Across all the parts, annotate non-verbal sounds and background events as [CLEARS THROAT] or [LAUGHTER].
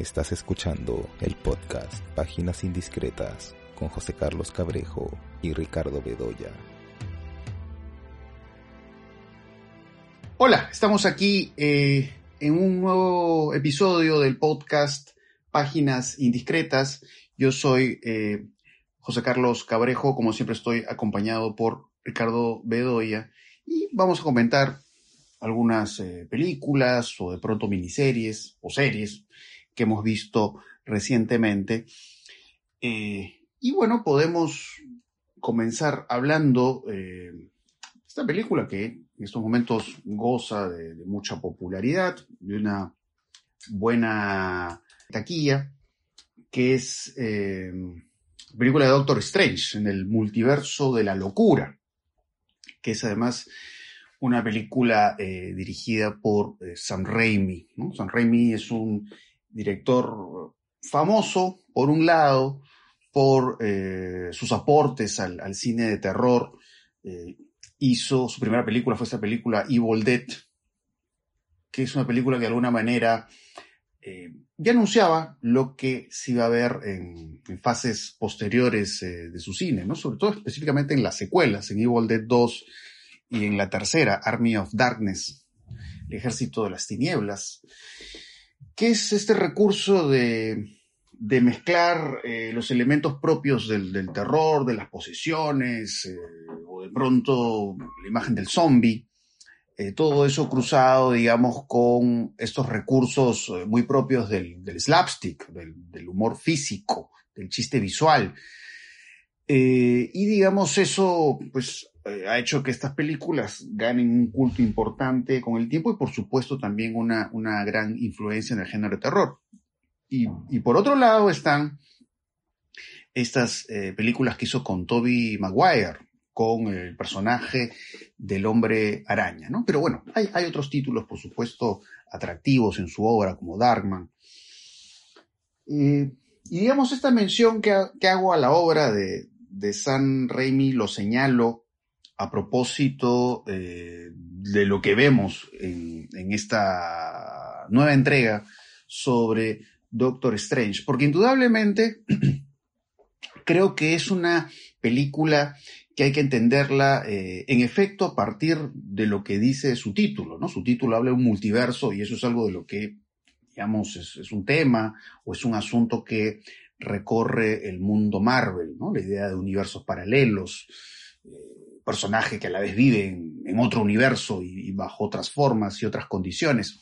Estás escuchando el podcast Páginas Indiscretas con José Carlos Cabrejo y Ricardo Bedoya. Hola, estamos aquí eh, en un nuevo episodio del podcast Páginas Indiscretas. Yo soy eh, José Carlos Cabrejo, como siempre estoy acompañado por Ricardo Bedoya y vamos a comentar algunas eh, películas o de pronto miniseries o series que hemos visto recientemente. Eh, y bueno, podemos comenzar hablando eh, esta película que en estos momentos goza de, mucha popularidad, de una buena taquilla, que es eh, película de Doctor Strange en el multiverso de la locura, que es además una película eh, dirigida por eh, Sam Raimi. ¿no? Sam Raimi es un director famoso, por un lado, por eh, sus aportes al, cine de terror. Eh, hizo su primera película, fue esta película Evil Dead, que es una película que de alguna manera eh, ya anunciaba lo que se iba a ver en, fases posteriores de su cine, ¿no? Sobre todo específicamente en las secuelas, en Evil Dead 2 y en la tercera, Army of Darkness, el ejército de las tinieblas, que es este recurso de, de mezclar eh, los elementos propios del, terror, de las posesiones, eh, o de pronto la imagen del zombie, eh, todo eso cruzado, digamos, con estos recursos muy propios del, slapstick, del, humor físico, del chiste visual. Eh, y digamos, eso pues ha hecho que estas películas ganen un culto importante con el tiempo y por supuesto también una, una gran influencia en el género de terror. Y, y por otro lado están estas eh, películas que hizo con Toby Maguire, con el personaje del hombre araña, ¿no? Pero bueno, hay, hay, otros títulos, por supuesto, atractivos en su obra, como Darkman. Eh, y digamos, esta mención que, que, hago a la obra de, de San Raimi lo señalo a propósito eh, de lo que vemos en, en esta nueva entrega sobre Doctor Strange, porque indudablemente [CLEARS THROAT] creo que es una película que hay que entenderla eh, en efecto a partir de lo que dice su título, ¿no? Su título habla de un multiverso y eso es algo de lo que, digamos, es, es un tema o es un asunto que recorre el mundo Marvel, ¿no? La idea de universos paralelos, eh, personaje que a la vez vive en, otro universo y, bajo otras formas y otras condiciones.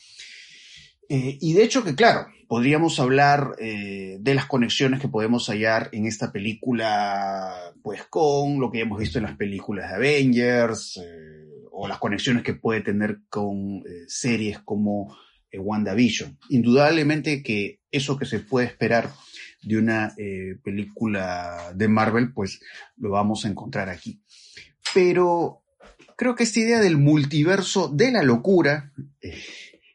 Eh, y de hecho que, claro, podríamos hablar eh, de las conexiones que podemos hallar en esta película, pues con lo que hemos visto en las películas de Avengers, o las conexiones que puede tener con series como WandaVision. Indudablemente que eso que se puede esperar de una eh, película de Marvel, pues lo vamos a encontrar aquí. Pero creo que esta idea del multiverso de la locura, eh,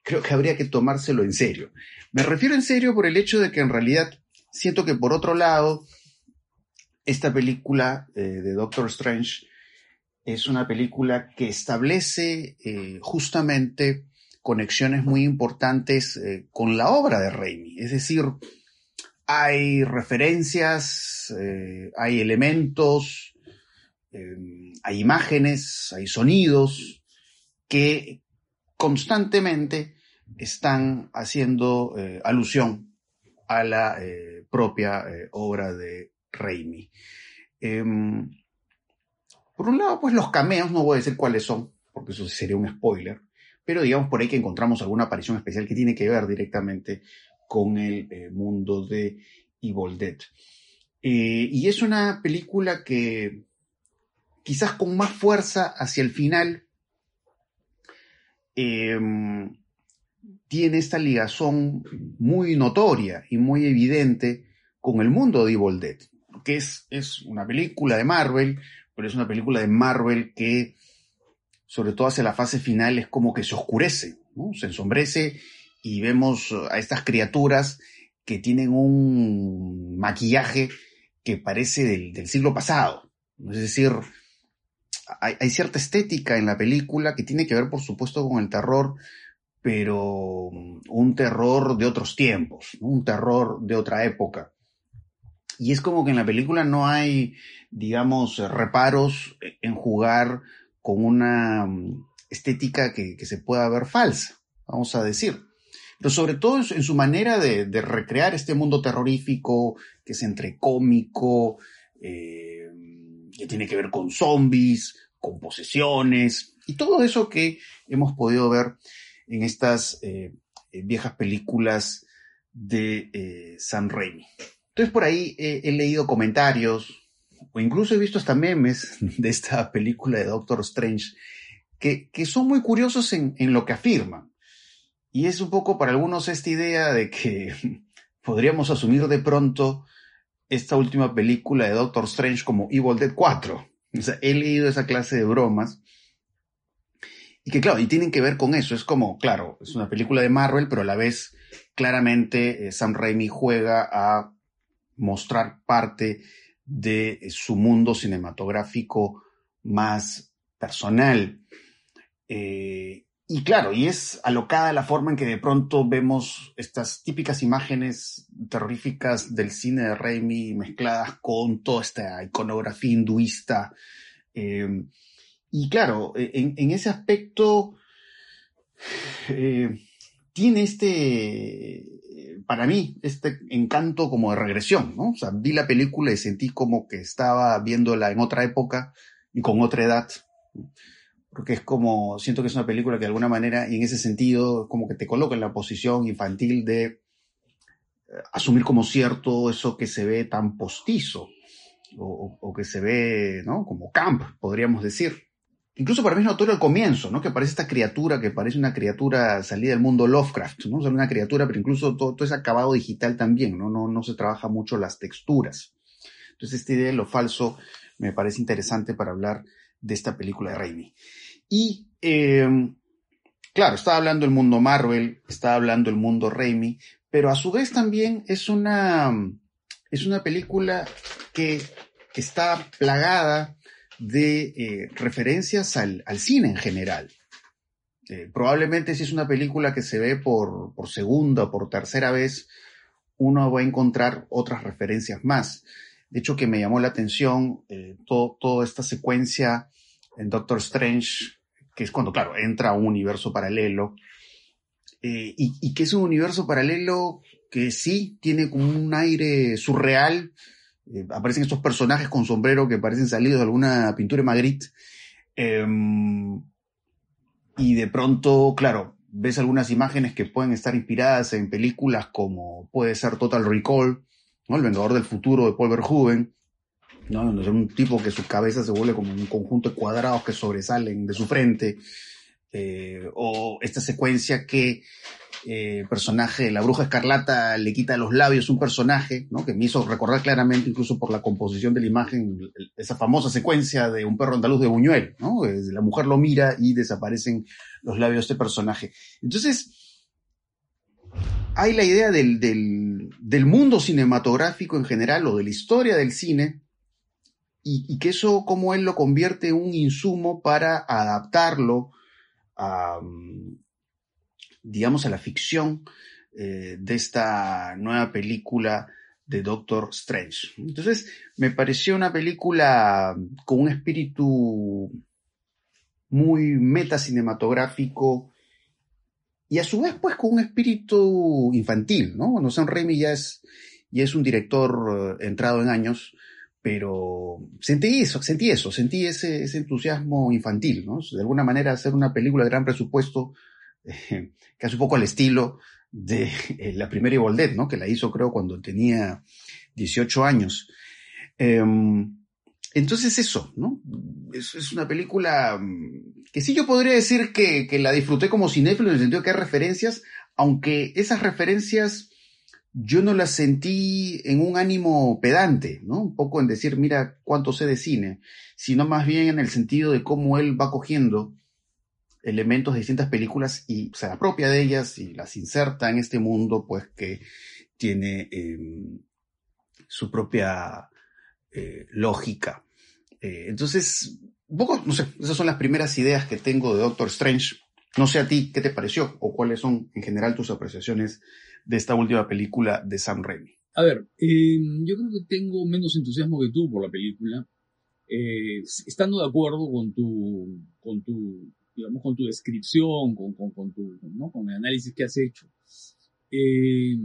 creo que habría que tomárselo en serio. Me refiero en serio por el hecho de que en realidad siento que por otro lado, esta película eh, de Doctor Strange es una película que establece justamente conexiones muy importantes con la obra de Raimi. Es decir, hay referencias, eh, hay elementos, eh, hay imágenes, hay sonidos que constantemente están haciendo eh, alusión a la eh, propia obra de Raimi. Em, por un lado, pues los cameos, no voy a decir cuáles son, porque eso sería un spoiler, pero digamos por ahí que encontramos alguna aparición especial que tiene que ver directamente con el eh, mundo de Evil Dead. Eh, y es una película que quizás con más fuerza hacia el final eh, tiene esta ligazón muy notoria y muy evidente con el mundo de Evil Dead, que es, es una película de Marvel, pero es una película de Marvel que, sobre todo hacia la fase final, es como que se oscurece, ¿no? se ensombrece y vemos a estas criaturas que tienen un maquillaje que parece del, del siglo pasado. Es decir, hay, hay, cierta estética en la película que tiene que ver, por supuesto, con el terror, pero un terror de otros tiempos, un terror de otra época. Y es como que en la película no hay, digamos, reparos en jugar con una estética que, se pueda ver falsa, vamos a decir. Pero sobre todo en su manera de, recrear este mundo terrorífico, que es entre cómico, eh, que tiene que ver con zombies, con posesiones, y todo eso que hemos podido ver en estas eh, viejas películas de eh, Sam Raimi. Entonces por ahí he leído comentarios, o incluso he visto hasta memes [LAUGHS] de esta película de Doctor Strange, que, son muy curiosos en lo que afirman. Y es un poco para algunos esta idea de que [LAUGHS] podríamos asumir de pronto esta última película de Doctor Strange como Evil Dead 4. O sea, he leído esa clase de bromas. Y que claro, y tienen que ver con eso. Es como, claro, es una película de Marvel, pero a la vez claramente eh, Sam Raimi juega a mostrar parte de su mundo cinematográfico más personal. Eh, y claro, y es alocada la forma en que de pronto vemos estas típicas imágenes terroríficas del cine de Raimi mezcladas con toda esta iconografía hinduista. Eh, y claro, e, en, ese aspecto eh, tiene este, para mí, este encanto como de regresión, ¿no? O sea, vi la película y sentí como que estaba viéndola en otra época y con otra edad porque es como, siento que es una película que de alguna manera, y en ese sentido, como que te coloca en la posición infantil de eh, asumir como cierto eso que se ve tan postizo, o, que se ve, ¿no? Como camp, podríamos decir. Incluso para mí es notorio el comienzo, ¿no? Que parece esta criatura, que parece una criatura salida del mundo Lovecraft, ¿no? O una criatura, pero incluso todo, todo es acabado digital también, ¿no? ¿no? No se trabaja mucho las texturas. Entonces, esta idea de lo falso me parece interesante para hablar de esta película de Raimi. Y, em, claro, está hablando el mundo Marvel, está hablando el mundo Raimi, pero a su vez también es una, es una película que, está plagada de eh, referencias al, cine en general. Eh, probablemente si es una película que se ve por, segunda o por tercera vez, uno va a encontrar otras referencias más. De hecho, que me llamó la atención eh, toda esta secuencia en Doctor Strange, que es cuando, claro, entra un universo paralelo, eh, y, que es un universo paralelo que sí tiene como un aire surreal. Eh, aparecen estos personajes con sombrero que parecen salidos de alguna pintura de Magritte. Em, y de pronto, claro, ves algunas imágenes que pueden estar inspiradas en películas como puede ser Total Recall, ¿no? El Vengador del Futuro de Paul Verhoeven, ¿no? Es un tipo que su cabeza se vuelve como un conjunto de cuadrados que sobresalen de su frente. Eh, o esta secuencia que el eh, personaje, la bruja escarlata, le quita los labios un personaje, ¿no? Que me hizo recordar claramente, incluso por la composición de la imagen, esa famosa secuencia de un perro andaluz de Buñuel, ¿no? La mujer lo mira y desaparecen los labios de este personaje. Entonces, hay la idea del, del mundo cinematográfico en general o de la historia del cine y, que eso, como él lo convierte en un insumo para adaptarlo a, mm, digamos, a la ficción eh, de esta nueva película de Doctor Strange. Entonces, me pareció una película con un espíritu muy metacinematográfico y a su vez, pues, con un espíritu infantil, ¿no? Bueno, Sam Raimi ya es, ya es un director eh, entrado en años, pero sentí eso, sentí eso, sentí ese, ese entusiasmo infantil, ¿no? De alguna manera hacer una película de gran presupuesto, eh, hace un poco al estilo de eh, la primera Evil Dead, ¿no? Que la hizo creo cuando tenía 18 años. Em, entonces eso, ¿no? Es, es, una película mm, que sí yo podría decir que, que la disfruté como cinéfilo en el sentido que hay referencias, aunque esas referencias yo no la sentí en un ánimo pedante, ¿no? Un poco en decir, mira cuánto sé de cine, sino más bien en el sentido de cómo él va cogiendo elementos de distintas películas y se apropia de ellas y las inserta en este mundo, pues que tiene em, su propia eh, lógica. Eh, entonces, un poco, no sé, esas son las primeras ideas que tengo de Doctor Strange. No sé a ti, ¿qué te pareció? ¿O cuáles son en general tus apreciaciones de esta última película de Sam Raimi? A ver, eh, yo creo que tengo menos entusiasmo que tú por la película. Eh, estando de acuerdo con tu, con tu, digamos, con tu descripción, con, con, con tu, ¿no? con el análisis que has hecho. Eh,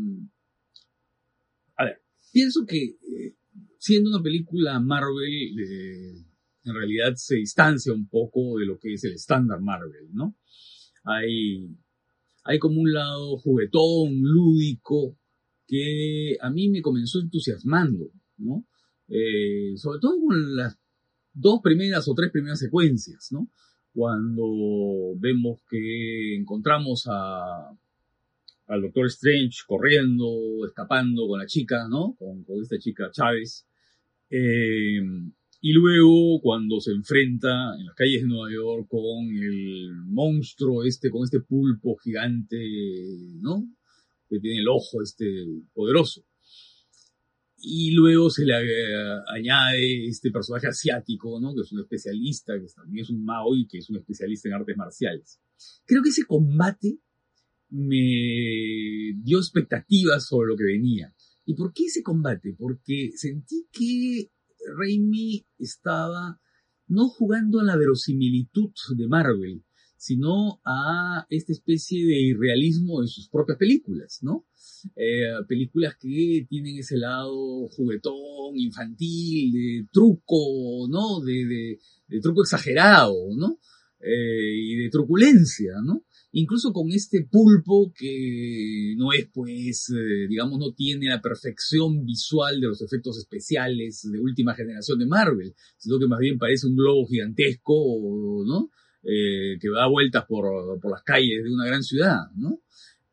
a ver, pienso que eh, siendo una película Marvel, eh, en realidad se distancia un poco de lo que es el estándar Marvel, ¿no? Hay, hay como un lado juguetón, lúdico, que a mí me comenzó entusiasmando, ¿no? Eh, sobre todo con las dos primeras o tres primeras secuencias, ¿no? Cuando vemos que encontramos a, al Doctor Strange corriendo, escapando con la chica, ¿no? Con, esta chica Chávez. Eh, y luego cuando se enfrenta en las calles de Nueva York con el monstruo este, con este pulpo gigante, ¿no? Que tiene el ojo este poderoso. Y luego se le añade este personaje asiático, ¿no? Que es un especialista, que también es un Mao y que es un especialista en artes marciales. Creo que ese combate me dio expectativas sobre lo que venía. ¿Y por qué ese combate? Porque sentí que Raimi estaba no jugando a la verosimilitud de Marvel, sino a esta especie de irrealismo de sus propias películas, ¿no? Eh, películas que tienen ese lado juguetón, infantil, de truco, ¿no? De, de, de truco exagerado, ¿no? Eh, y de truculencia, ¿no? Incluso con este pulpo que no es pues, eh, digamos, no tiene la perfección visual de los efectos especiales de última generación de Marvel, sino que más bien parece un globo gigantesco, ¿no? Eh, que da vueltas por, las calles de una gran ciudad, ¿no?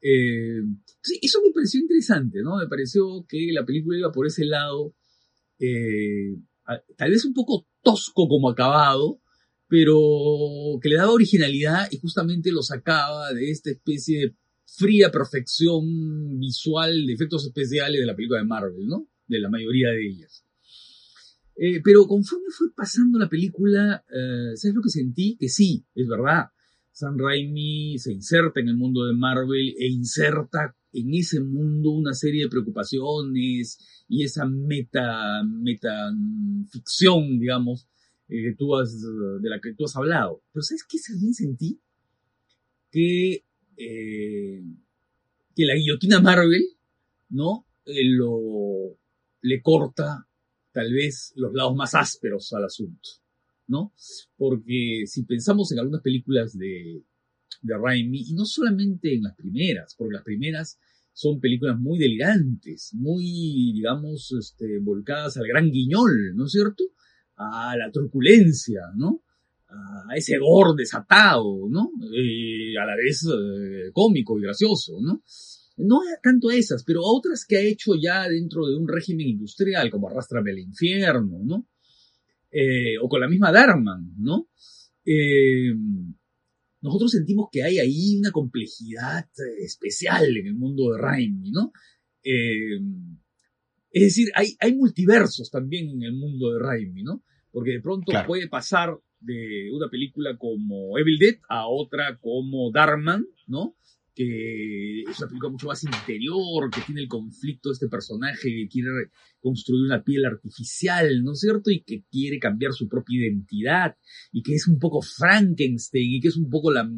Eh, sí, eso me pareció interesante, ¿no? Me pareció que la película iba por ese lado, tal vez un poco tosco como acabado, pero que le daba originalidad y justamente lo sacaba de esta especie de fría perfección visual de efectos especiales de la película de Marvel, ¿no? De la mayoría de ellas. Eh, pero conforme fue pasando la película, eh, ¿sabes lo que sentí? Que sí, es verdad. Sam Raimi se inserta en el mundo de Marvel e inserta en ese mundo una serie de preocupaciones y esa meta, meta ficción, digamos, eh, tú has, de la que tú has hablado. Pero ¿sabes qué también sentí? Que, eh, que la guillotina Marvel, ¿no? Eh, lo, le corta tal vez los lados más ásperos al asunto, ¿no? Porque si pensamos en algunas películas de, de Raimi, y no solamente en las primeras, porque las primeras son películas muy delirantes, muy, digamos, este, volcadas al gran guiñol, ¿no es cierto? A la truculencia, ¿no? A ese gore desatado, ¿no? Eh, a la vez eh, cómico y gracioso, ¿no? No tanto esas, pero a otras que ha hecho ya dentro de un régimen industrial, como Arrastrame al infierno, ¿no? Eh, o con la misma Darman, ¿no? nosotros sentimos que hay ahí una complejidad especial en el mundo de Raimi, ¿no? Es decir, hay, hay multiversos también en el mundo de Raimi, ¿no? Porque de pronto puede pasar de una película como Evil Dead a otra como Darkman, ¿no? que es una película mucho más interior, que tiene el conflicto de este personaje que quiere construir una piel artificial, ¿no es cierto? Y que quiere cambiar su propia identidad, y que es un poco Frankenstein, y que es un poco la,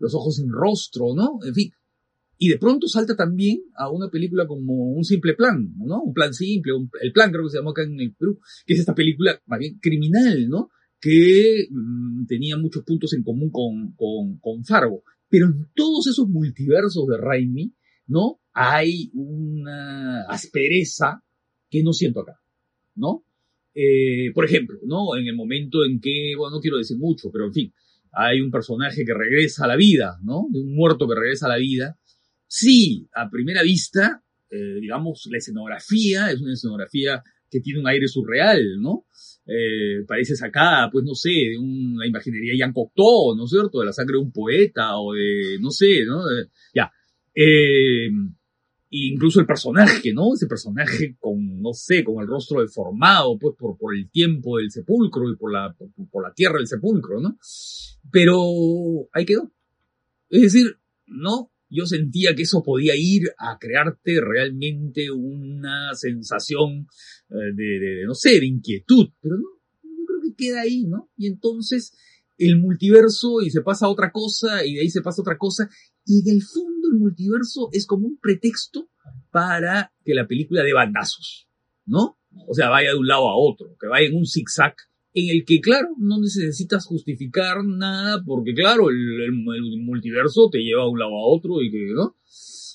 los ojos sin rostro, ¿no? En fin, y de pronto salta también a una película como Un Simple Plan, ¿no? Un plan simple, el plan creo que se llamó acá en el Perú, que es esta película más bien criminal, ¿no? Que mm, tenía muchos puntos en común con, con, con Fargo. Pero en todos esos multiversos de Raimi, ¿no? Hay una aspereza que no siento acá, ¿no? Eh, por ejemplo, ¿no? En el momento en que, bueno, no quiero decir mucho, pero en fin, hay un personaje que regresa a la vida, ¿no? De un muerto que regresa a la vida, Sí, a primera vista, eh, digamos, la escenografía es una escenografía que tiene un aire surreal, ¿no? Eh, parece sacada, pues no sé, de una imaginería Jean Cocteau, ¿no es cierto? De la sangre de un poeta o de, no sé, ¿no? ya. Eh, incluso el personaje, ¿no? Ese personaje con, no sé, con el rostro deformado, pues por, el tiempo del sepulcro y por la, por la tierra del sepulcro, ¿no? Pero ahí quedó. Es decir, no, yo sentía que eso podía ir a crearte realmente una sensación eh, de, no sé, de inquietud, pero no, yo creo que queda ahí, ¿no? Y entonces el multiverso y se pasa a otra cosa y de ahí se pasa otra cosa y en el fondo el multiverso es como un pretexto para que la película dé bandazos, ¿no? O sea, vaya de un lado a otro, que vaya en un zigzag en el que, claro, no necesitas justificar nada, porque, claro, el, multiverso te lleva de un lado a otro y que, ¿no?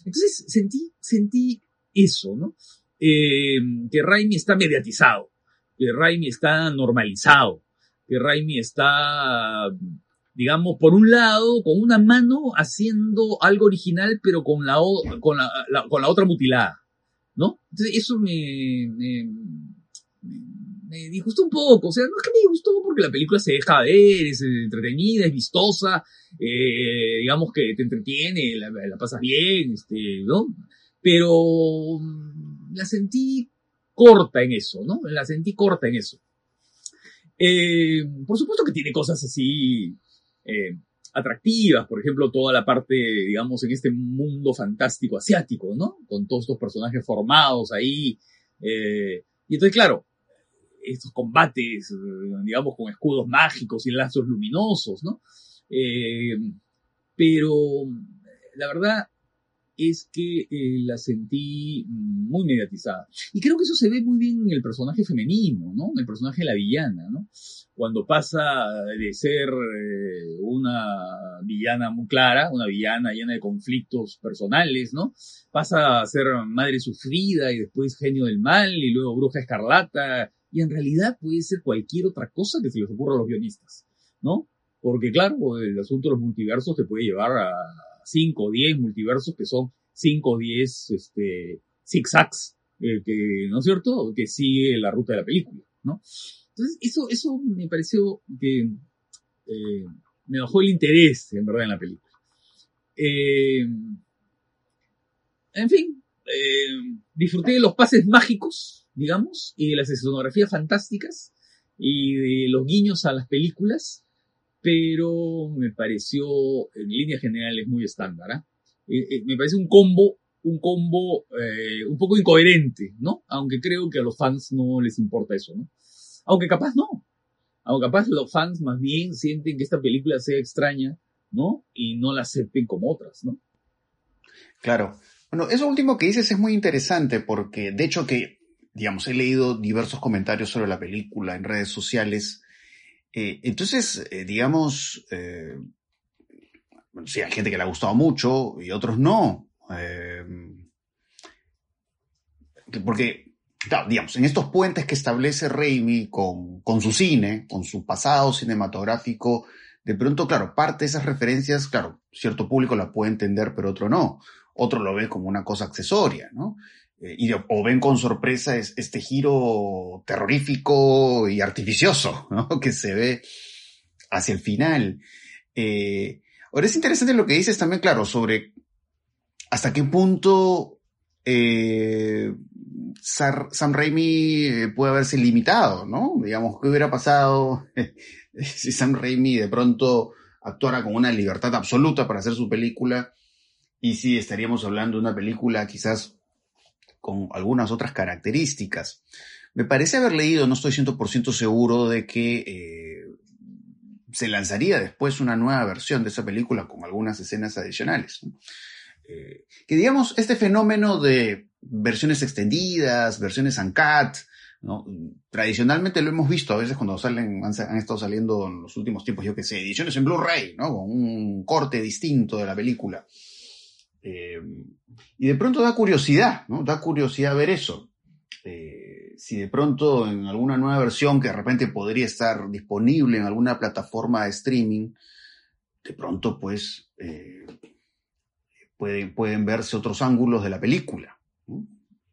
Entonces sentí, sentí eso, ¿no? Eh, que Raimi está mediatizado, que Raimi está normalizado, que Raimi está, digamos, por un lado, con una mano haciendo algo original, pero con la, con la, con la otra mutilada, ¿no? Entonces eso me, me me disgustó un poco. O sea, no es que me disgustó porque la película se deja ver, es entretenida, es vistosa, eh, digamos que te entretiene, la, pasas bien, este, ¿no? Pero mm, la sentí corta en eso, ¿no? La sentí corta en eso. Eh, por supuesto que tiene cosas así eh, atractivas, por ejemplo, toda la parte, digamos, en este mundo fantástico asiático, ¿no? Con todos estos personajes formados ahí. y entonces, claro, estos combates, eh, digamos, con escudos mágicos y lazos luminosos, ¿no? Eh, pero la verdad es que eh, la sentí muy mediatizada. Y creo que eso se ve muy bien en el personaje femenino, ¿no? En el personaje de la villana, ¿no? Cuando pasa de ser una villana muy clara, una villana llena de conflictos personales, ¿no? Pasa a ser madre sufrida y después genio del mal y luego bruja escarlata y en realidad puede ser cualquier otra cosa que se les ocurra a los guionistas, ¿no? Porque claro, el asunto de los multiversos te puede llevar a 5 o 10 multiversos que son 5 o 10 este, zigzags, eh, que, ¿no es cierto? Que sigue la ruta de la película, ¿no? Entonces, eso, eso me pareció que eh, me bajó el interés, en verdad, en la película. Eh, en fin, disfruté de los pases mágicos, digamos, y de las escenografías fantásticas y de los guiños a las películas, pero me pareció en líneas generales muy estándar. ¿ah? Eh, eh, me parece un combo, un combo eh, un poco incoherente, ¿no? Aunque creo que a los fans no les importa eso, ¿no? Aunque capaz no. Aunque capaz los fans más bien sienten que esta película sea extraña, ¿no? Y no la acepten como otras, ¿no? Claro. Bueno, eso último que dices es muy interesante porque, de hecho, que digamos, he leído diversos comentarios sobre la película en redes sociales. Eh, entonces, eh, digamos, eh, sí, hay gente que le ha gustado mucho y otros no. porque, digamos, en estos puentes que establece Raimi con, con su cine, con su pasado cinematográfico, de pronto, claro, parte de esas referencias, claro, cierto público la puede entender, pero otro no. Otro lo ve como una cosa accesoria, ¿no? Eh, y, o ven con sorpresa este giro terrorífico y artificioso [LAUGHS] que se ve hacia el final. Eh, ahora es interesante lo que dices también, claro, sobre hasta qué punto eh, Sam Raimi puede haberse limitado, ¿no? Digamos, ¿qué hubiera pasado [LAUGHS] si Sam Raimi de pronto actuara con una libertad absoluta para hacer su película? Y si estaríamos hablando de una película quizás con algunas otras características. Me parece haber leído, no estoy 100% seguro de que eh, se lanzaría después una nueva versión de esa película con algunas escenas adicionales. Eh, que digamos, este fenómeno de versiones extendidas, versiones uncut, ¿no? tradicionalmente lo hemos visto a veces cuando salen, han, estado saliendo en los últimos tiempos, yo que sé, ediciones en Blu-ray, ¿no? con un corte distinto de la película. Eh, y de pronto da curiosidad. Da curiosidad ver eso. Eh, si de pronto en alguna nueva versión que de repente podría estar disponible en alguna plataforma de streaming, de pronto pues eh, pueden, pueden verse otros ángulos de la película.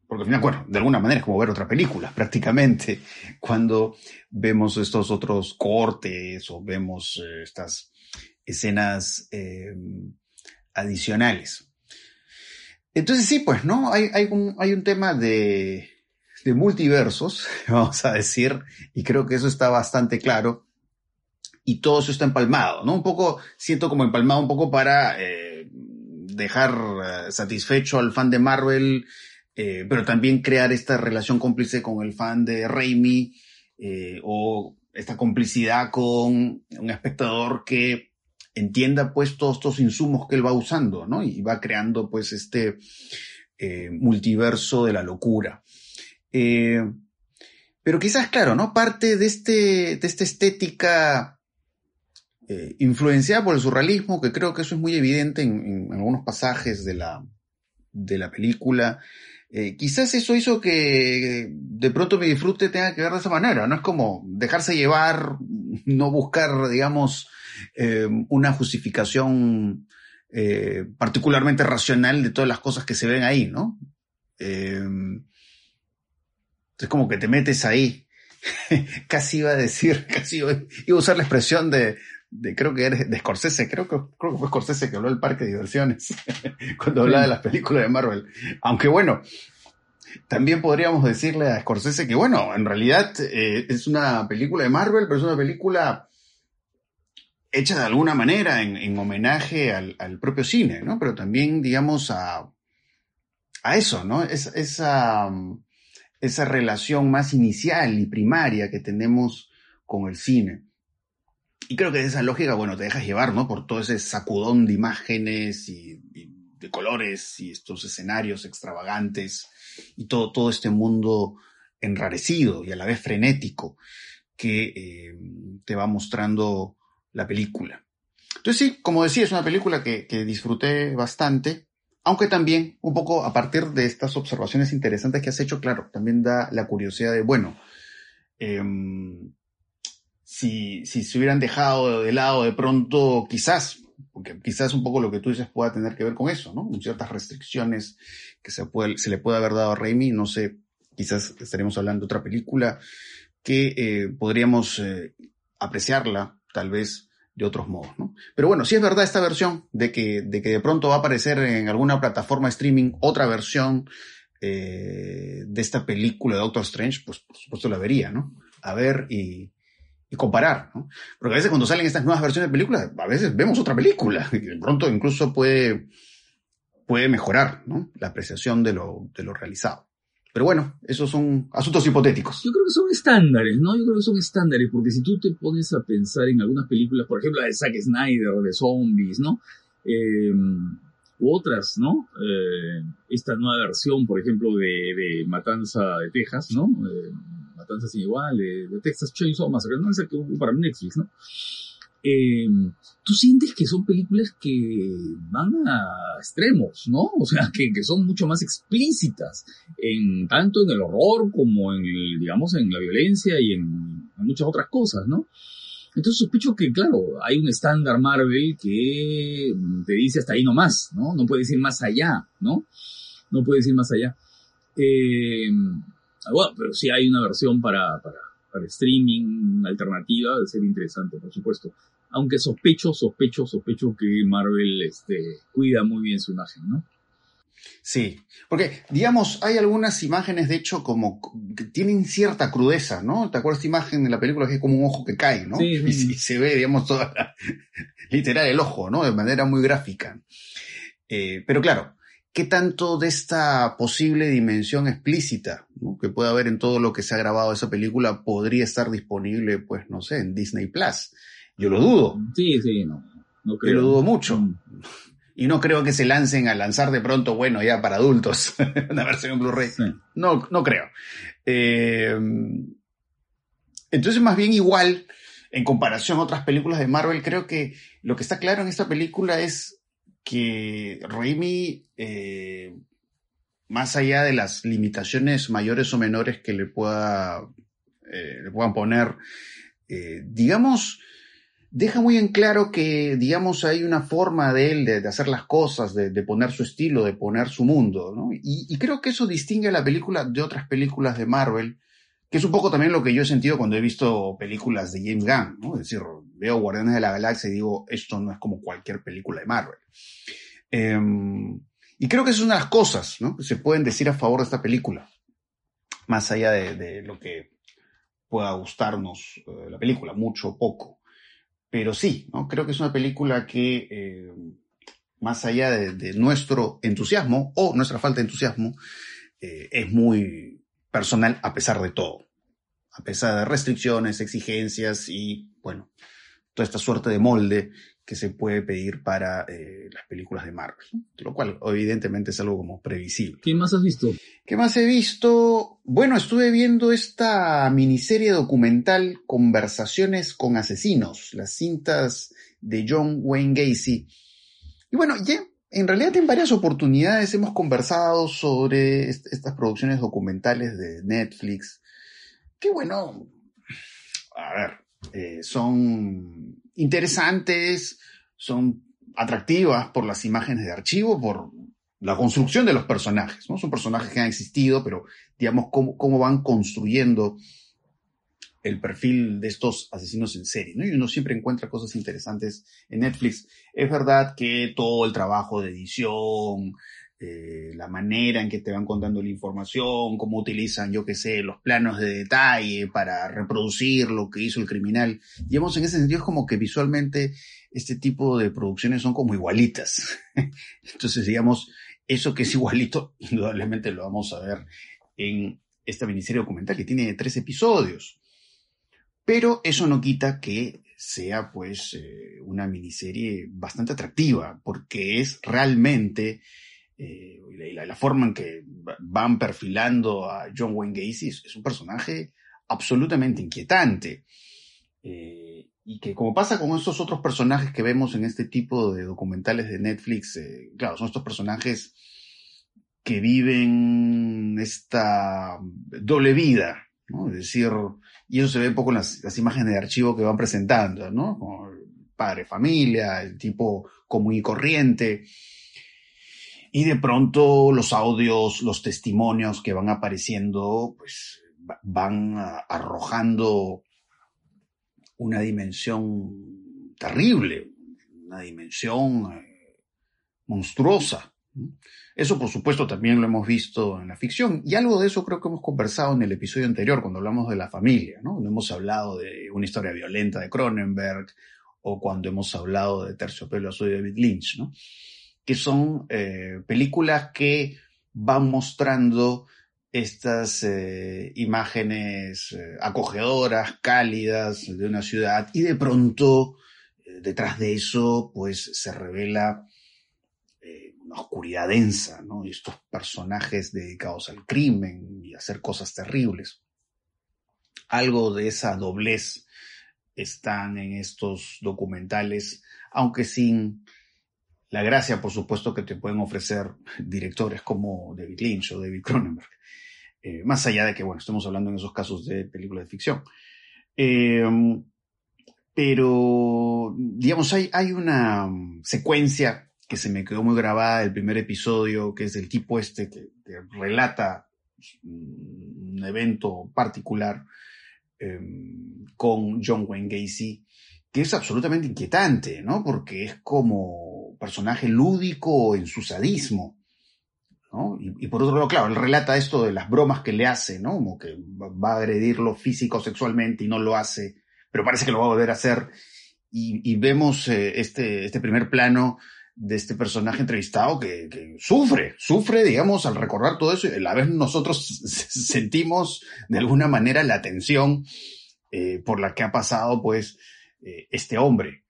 Porque al final, de alguna manera es como ver otra película [LAUGHS] prácticamente cuando vemos estos otros cortes o vemos estas escenas adicionales. Entonces sí, pues, ¿no? Hay, hay, un, hay un tema de, multiversos, [LAUGHS] vamos a decir, y creo que eso está bastante claro. y todo eso está empalmado, ¿no? Un poco, siento como empalmado un poco para eh, dejar eh, satisfecho al fan de Marvel, eh, pero también crear esta relación cómplice con el fan de Raimi, o esta complicidad con un espectador que entienda pues todos estos insumos que él va usando, ¿no? Y va creando pues este multiverso de la locura. pero quizás, claro, ¿no? Parte de, este, de esta estética eh, influenciada por el surrealismo, que creo que eso es muy evidente en, algunos pasajes de la, de la película. Eh, quizás eso hizo que de pronto mi disfrute tenga que ver de esa manera, no es como dejarse llevar, no buscar, digamos, eh, una justificación particularmente racional de todas las cosas que se ven ahí, ¿no? es como que te metes ahí. [LAUGHS] casi iba a decir, [LAUGHS] casi iba a usar la expresión de, creo que eres de Scorsese, creo que, creo que fue Scorsese que habló del parque de diversiones [LAUGHS] cuando hablaba de las películas de Marvel. Aunque bueno, también podríamos decirle a Scorsese que bueno, en realidad eh, es una película de Marvel, pero es una película hecha de alguna manera en, homenaje al, propio cine, ¿no? Pero también, digamos, a, a eso, ¿no? Es, esa, esa relación más inicial y primaria que tenemos con el cine. Y creo que esa lógica, bueno, te dejas llevar, ¿no? Por todo ese sacudón de imágenes y, de colores y estos escenarios extravagantes y todo, todo este mundo enrarecido y a la vez frenético que eh, te va mostrando la película. Entonces sí, como decía, es una película que, disfruté bastante, aunque también un poco a partir de estas observaciones interesantes que has hecho, claro, también da la curiosidad de, bueno, em, si, si se hubieran dejado de lado de pronto, quizás, porque quizás un poco lo que tú dices pueda tener que ver con eso, ¿no? Con ciertas restricciones que se, puede, se le puede haber dado a Raimi, no sé, quizás estaremos hablando de otra película que eh, podríamos eh, apreciarla tal vez de otros modos, ¿no? Pero bueno, si es verdad esta versión de que, de que de pronto va a aparecer en alguna plataforma de streaming otra versión eh, de esta película de Doctor Strange, pues por supuesto la vería, ¿no? A ver y, y comparar, ¿no? Porque a veces cuando salen estas nuevas versiones de películas, a veces vemos otra película y de pronto incluso puede, puede mejorar, ¿no? La apreciación de lo, de lo realizado. Pero bueno, esos son asuntos hipotéticos. Yo creo que son estándares, ¿no? Yo creo que son estándares, porque si tú te pones a pensar en algunas películas, por ejemplo la de Zack Snyder, de zombies, ¿no? Eh, u otras, ¿no? Eh, esta nueva versión, por ejemplo, de, de Matanza de Texas, ¿no? Eh, Matanza sin igual, de, Texas Chainsaw Massacre, no es el que para Netflix, ¿no? Eh, tú sientes que son películas que van a extremos, ¿no? O sea, que, que, son mucho más explícitas, en, tanto en el horror como en, digamos, en la violencia y en, en muchas otras cosas, ¿no? Entonces sospecho que, claro, hay un estándar Marvel que te dice hasta ahí nomás, ¿no? No puedes ir más allá, ¿no? No puedes ir más allá. Eh, bueno, pero sí hay una versión para, para, para streaming alternativa, de ser interesante, por supuesto. Aunque sospecho, sospecho, sospecho que Marvel este, cuida muy bien su imagen, ¿no? Sí, porque digamos, hay algunas imágenes, de hecho, como que tienen cierta crudeza, ¿no? ¿Te acuerdas esta imagen de la película que es como un ojo que cae, ¿no? Sí, Y, se ve, digamos, toda la, [LAUGHS] literal el ojo, ¿no? De manera muy gráfica. Eh, pero claro, ¿qué tanto de esta posible dimensión explícita ¿no? que puede haber en todo lo que se ha grabado de esa película podría estar disponible, pues, no sé, en Disney Plus? Yo lo dudo. Sí, sí, no. no creo. Yo lo dudo mucho. Mm. Y no creo que se lancen a lanzar de pronto, bueno, ya para adultos, una versión en Blu-ray. No, no creo. Eh, entonces, más bien igual, en comparación a otras películas de Marvel, creo que lo que está claro en esta película es que Raimi, eh, más allá de las limitaciones mayores o menores que le, pueda, eh, le puedan poner, digamos, deja muy en claro que, digamos, hay una forma de él de, hacer las cosas, de, poner su estilo, de poner su mundo, ¿no? Y, creo que eso distingue a la película de otras películas de Marvel, que es un poco también lo que yo he sentido cuando he visto películas de James Gunn, ¿no? Es decir, veo Guardianes de la Galaxia y digo, esto no es como cualquier película de Marvel. Em, y creo que eso es una de las cosas, ¿no? Que se pueden decir a favor de esta película, más allá de, lo que pueda gustarnos eh, la película, mucho o poco. Pero sí, ¿no? creo que es una película que, eh, más allá de, nuestro entusiasmo o nuestra falta de entusiasmo, eh, es muy personal a pesar de todo, a pesar de restricciones, exigencias y, bueno, toda esta suerte de molde que se puede pedir para eh, las películas de Marvel, lo cual evidentemente es algo como previsible. ¿Qué más has visto? ¿Qué más he visto? Bueno, estuve viendo esta miniserie documental Conversaciones con Asesinos, las cintas de John Wayne Gacy. Y bueno, ya en realidad en varias oportunidades hemos conversado sobre estas producciones documentales de Netflix, que bueno, a ver, eh, son interesantes, son atractivas por las imágenes de archivo, por la construcción de los personajes, ¿no? Son personajes que han existido, pero digamos cómo, cómo van construyendo el perfil de estos asesinos en serie, ¿no? Y uno siempre encuentra cosas interesantes en Netflix. Es verdad que todo el trabajo de edición, eh, la manera en que te van contando la información, cómo utilizan, yo qué sé, los planos de detalle para reproducir lo que hizo el criminal. Digamos, en ese sentido es como que visualmente este tipo de producciones son como igualitas. [LAUGHS] Entonces, digamos, eso que es igualito, [LAUGHS] indudablemente lo vamos a ver en esta miniserie documental que tiene tres episodios. Pero eso no quita que sea pues eh, una miniserie bastante atractiva, porque es realmente eh, la, forma en que van perfilando a John Wayne Gacy es, un personaje absolutamente inquietante. Eh, y que como pasa con estos otros personajes que vemos en este tipo de documentales de Netflix, eh, claro, son estos personajes que viven esta doble vida, ¿no? Es decir, y eso se ve un poco en las, las imágenes de archivo que van presentando, ¿no? Como el padre familia, el tipo común y corriente, y de pronto los audios, los testimonios que van apareciendo, pues van arrojando una dimensión terrible, una dimensión eh, monstruosa. Eso, por supuesto, también lo hemos visto en la ficción. Y algo de eso creo que hemos conversado en el episodio anterior, cuando hablamos de la familia, ¿no? Cuando hemos hablado de una historia violenta de Cronenberg, o cuando hemos hablado de Terciopelo Azul de David Lynch, ¿no? Que son eh, películas que van mostrando estas eh, imágenes eh, acogedoras, cálidas de una ciudad y de pronto detrás de eso pues se revela una oscuridad densa, ¿no? Y estos personajes dedicados al crimen y hacer cosas terribles. Algo de esa doblez están en estos documentales, aunque sin la gracia, por supuesto, que te pueden ofrecer directores como David Lynch o David Cronenberg. Eh, más allá de que, bueno, estemos hablando en esos casos de películas de ficción. Eh, pero, digamos, hay, hay una secuencia que se me quedó muy grabada del primer episodio, que es del tipo este que, relata un evento particular eh, con John Wayne Gacy, que es absolutamente inquietante, ¿no? Porque es como personaje lúdico en su sadismo. ¿no? Y, por otro lado, claro, él relata esto de las bromas que le hace, ¿no? Como que va a agredirlo físico sexualmente y no lo hace, pero parece que lo va a volver a hacer. Y, vemos eh, este, este primer plano de este personaje entrevistado que, sufre, sufre, digamos, al recordar todo eso, y a la vez nosotros [LAUGHS] sentimos de alguna manera la tensión eh, por la que ha pasado, pues, eh, este hombre.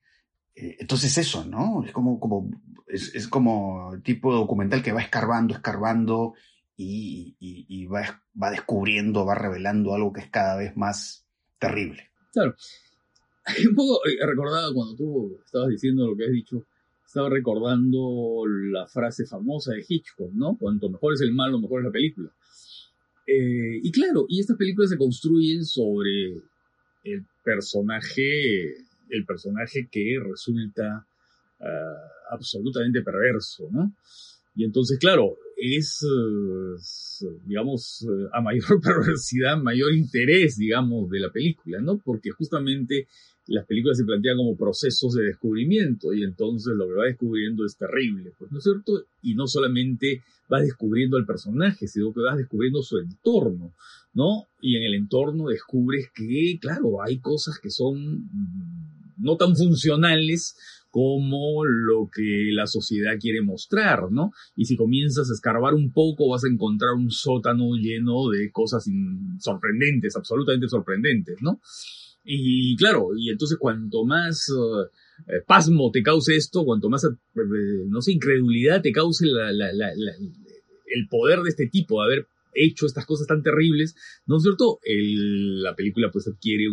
Eh, entonces eso, ¿no? Es como, como, es, es como tipo documental que va escarbando, escarbando y, y, va, va, descubriendo, va revelando algo que es cada vez más terrible. Claro. Un poco eh, recordado cuando tú estabas diciendo lo que has dicho, estaba recordando la frase famosa de Hitchcock, ¿no? Cuanto mejor es el malo, mejor es la película. Eh, y claro, y estas películas se construyen sobre el personaje el personaje que resulta ah, absolutamente perverso, ¿no? Y entonces, claro, es, digamos, a mayor [LAUGHS] perversidad, mayor interés, digamos, de la película, ¿no? Porque justamente las películas se plantean como procesos de descubrimiento y entonces lo que va descubriendo es terrible, pues, ¿no es cierto? Y no solamente va descubriendo al personaje, sino que vas descubriendo su entorno, ¿no? Y en el entorno descubres que, claro, hay cosas que son no tan funcionales como lo que la sociedad quiere mostrar, ¿no? Y si comienzas a escarbar un poco vas a encontrar un sótano lleno de cosas sorprendentes, absolutamente sorprendentes, ¿no? Y claro, y entonces cuanto más eh, pasmo te cause esto, cuanto más, eh, no sé, incredulidad te cause el poder de este tipo de haber hecho estas cosas tan terribles, ¿no es cierto? la película pues adquiere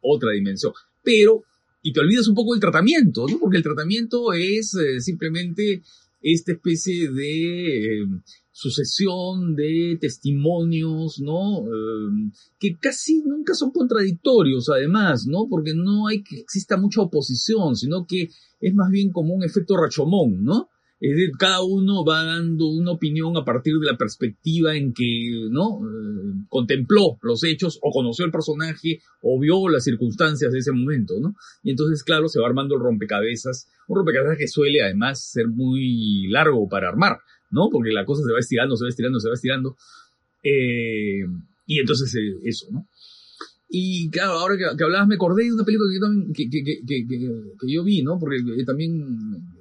otra dimensión. Pero, y te olvidas un poco del tratamiento, ¿no? Porque el tratamiento es eh, simplemente esta especie de sucesión de testimonios, ¿no? Em, que casi nunca son contradictorios, además, ¿no? Porque no hay que exista mucha oposición, sino que es más bien como un efecto rachomón, ¿no? Es decir, cada uno va dando una opinión a partir de la perspectiva en que, ¿no? Eh, contempló los hechos o conoció el personaje o vio las circunstancias de ese momento, ¿no? Y entonces, claro, se va armando el rompecabezas, un rompecabezas que suele además ser muy largo para armar, ¿no? Porque la cosa se va estirando, se va estirando, se va estirando. Eh, y entonces eh, eso, ¿no? Y claro, ahora que, hablabas me acordé de una película que yo, también, que, que, que, yo vi, ¿no? Porque eh, también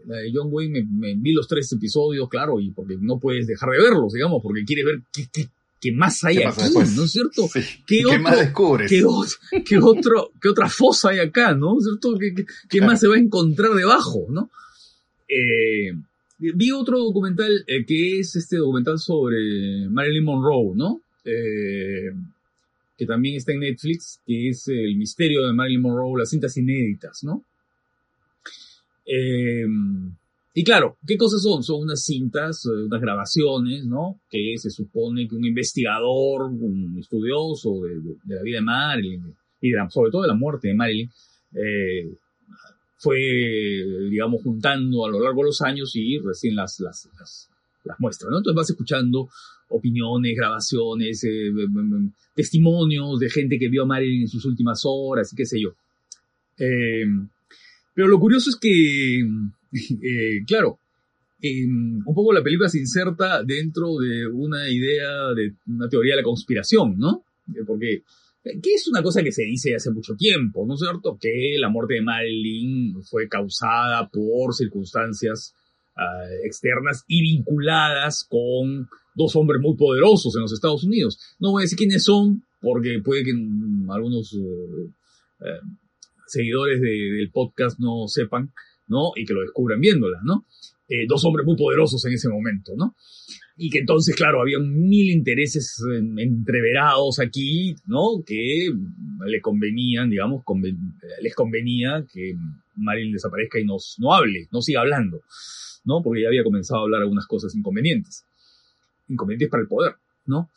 la de John Wayne me, vi los tres episodios, claro, y porque no puedes dejar de verlos, digamos, porque quieres ver qué, qué, más hay aquí, ¿no es cierto? ¿Qué, más descubres? ¿qué, qué, otro, ¿Qué otra fosa hay acá, no? es cierto? ¿Qué, más se va a encontrar debajo, no? Eh, Vi otro documental eh, que es este documental sobre Marilyn Monroe, ¿no? Eh, que también está en Netflix, que es El misterio de Marilyn Monroe, las cintas inéditas, ¿no? Eh, y claro, ¿qué cosas son? Son unas cintas, unas grabaciones, ¿no? Que se supone que un investigador, un estudioso de, la vida de Marilyn, y sobre todo de la muerte de Marilyn, fue, digamos, juntando a lo largo de los años y recién las, las, las, muestra, ¿no? Entonces vas escuchando opiniones, grabaciones, eh, em, em, em, testimonios de gente que vio a Marilyn en sus últimas horas y qué sé yo. pero lo curioso es que, [LAUGHS] eh, claro, un poco la película se inserta dentro de una idea, de una teoría de la conspiración, ¿no? Porque que es una cosa que se dice hace mucho tiempo, ¿no es cierto? Que la muerte de Marilyn fue causada por circunstancias ah, externas y vinculadas con dos hombres muy poderosos en los Estados Unidos. No voy a decir quiénes son, porque puede que algunos eh, eh, seguidores del podcast no sepan, ¿no? Y que lo descubran viéndola, ¿no? Eh, dos hombres muy poderosos en ese momento, ¿no? y que entonces, claro, había mil intereses entreverados aquí, ¿no? Que le convenían, digamos, les convenía que Marilyn desaparezca y nos, no hable, no siga hablando, ¿no? Porque ya había comenzado a hablar algunas cosas inconvenientes, inconvenientes para el poder, ¿no?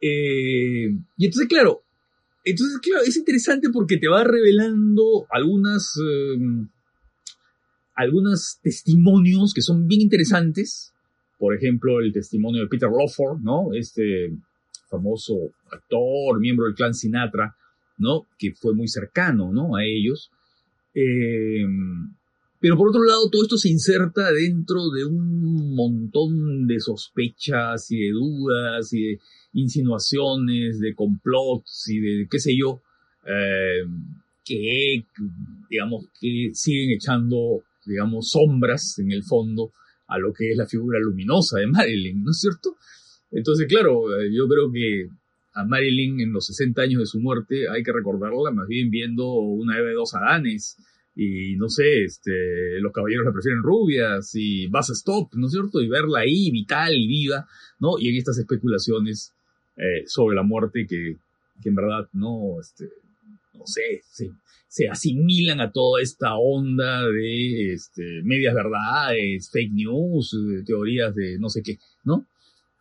Eh, y entonces, claro, entonces, claro, es interesante porque te va revelando algunas, eh, algunos testimonios que son bien interesantes, por ejemplo, el testimonio de Peter Lawford, ¿no? Este famoso actor, miembro del clan Sinatra, ¿no? Que fue muy cercano, ¿no? A ellos. Eh, pero por otro lado, todo esto se inserta dentro de un montón de sospechas y de dudas y de insinuaciones, de complots y de qué sé yo, eh, que, digamos, que siguen echando, digamos, sombras en el fondo a lo que es la figura luminosa de Marilyn, ¿no es cierto? Entonces, claro, eh, yo creo que a Marilyn en los 60 años de su muerte hay que recordarla más bien viendo una de dos Adanes y no sé, este, los caballeros la prefieren rubias y vas a stop, ¿no es cierto? Y verla ahí vital y viva, ¿no? Y en estas especulaciones eh, sobre la muerte que, que en verdad no, este, no sé, sí, se asimilan a toda esta onda de este, medias verdades, fake news, teorías de no sé qué, ¿no?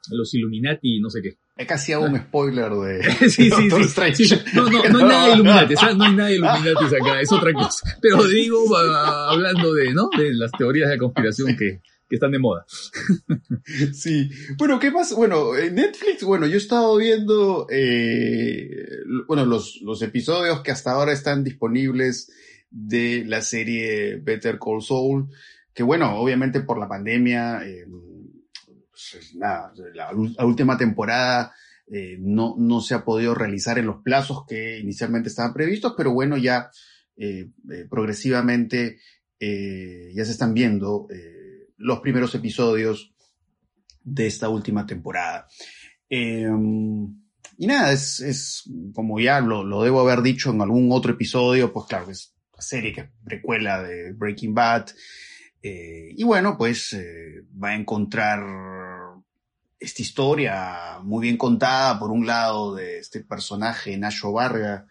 Los Illuminati, no sé qué. Es casi hago un spoiler de. [LAUGHS] sí, sí, sí, No, no, no hay nada de [LAUGHS] Illuminati, no hay nada de Illuminati acá, es otra cosa. Pero digo, hablando de, ¿no? De las teorías de conspiración que, que están de moda. Sí. Bueno, ¿qué más? Bueno, en Netflix, bueno, yo he estado viendo, eh, bueno, los, los episodios que hasta ahora están disponibles de la serie Better Call Saul, que bueno, obviamente por la pandemia, eh, la, última temporada eh, no, no se ha podido realizar en los plazos que inicialmente estaban previstos, pero bueno, ya progresivamente ya se están viendo los primeros episodios de esta última temporada. Em, y nada, es, como ya lo, debo haber dicho en algún otro episodio, pues claro, es una serie que es precuela de Breaking Bad. Eh, y bueno, pues eh, va a encontrar esta historia muy bien contada, por un lado, de este personaje Nacho Varga,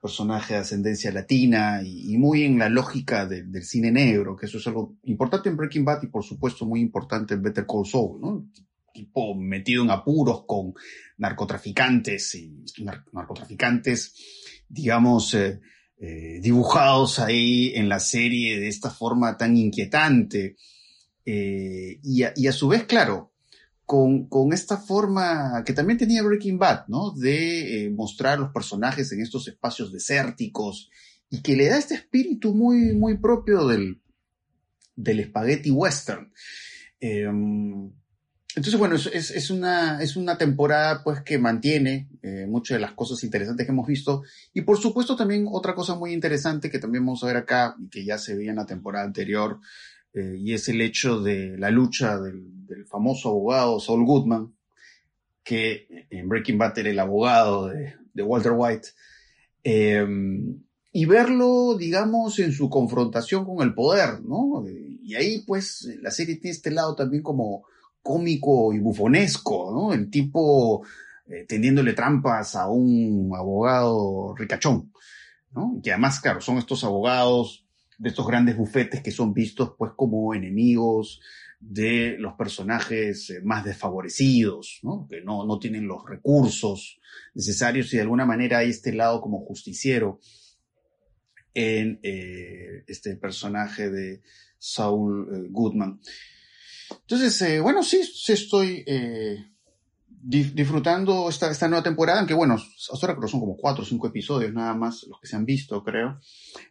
personaje de ascendencia latina y, muy en la lógica del cine negro, que eso es algo importante en Breaking Bad y por supuesto muy importante en Better Call Saul, ¿no? Tipo metido en apuros con narcotraficantes y narcotraficantes, digamos, eh, eh, dibujados ahí en la serie de esta forma tan inquietante. Eh, y, a, su vez, claro, con, esta forma que también tenía Breaking Bad, ¿no? De mostrar los personajes en estos espacios desérticos y que le da este espíritu muy, muy propio del, del spaghetti western. Em, entonces, bueno, es, es, una, es una temporada pues que mantiene eh, muchas de las cosas interesantes que hemos visto. Y por supuesto también otra cosa muy interesante que también vamos a ver acá y que ya se veía en la temporada anterior, eh, y es el hecho de la lucha del, del, famoso abogado Saul Goodman, que en Breaking Bad era el abogado de, Walter White, eh, y verlo, digamos, en su confrontación con el poder, ¿no? Y ahí pues la serie tiene este lado también como cómico y bufonesco, ¿no? El tipo eh, tendiéndole trampas a un abogado ricachón, ¿no? Que además, claro, son estos abogados de estos grandes bufetes que son vistos pues como enemigos de los personajes eh, más desfavorecidos, ¿no? que no, no tienen los recursos necesarios y de alguna manera hay este lado como justiciero en eh, este personaje de Saul Goodman. Entonces, eh, bueno, sí, sí estoy eh, disfrutando esta, esta nueva temporada, aunque bueno, hasta ahora creo que son como cuatro o cinco episodios nada más los que se han visto, creo.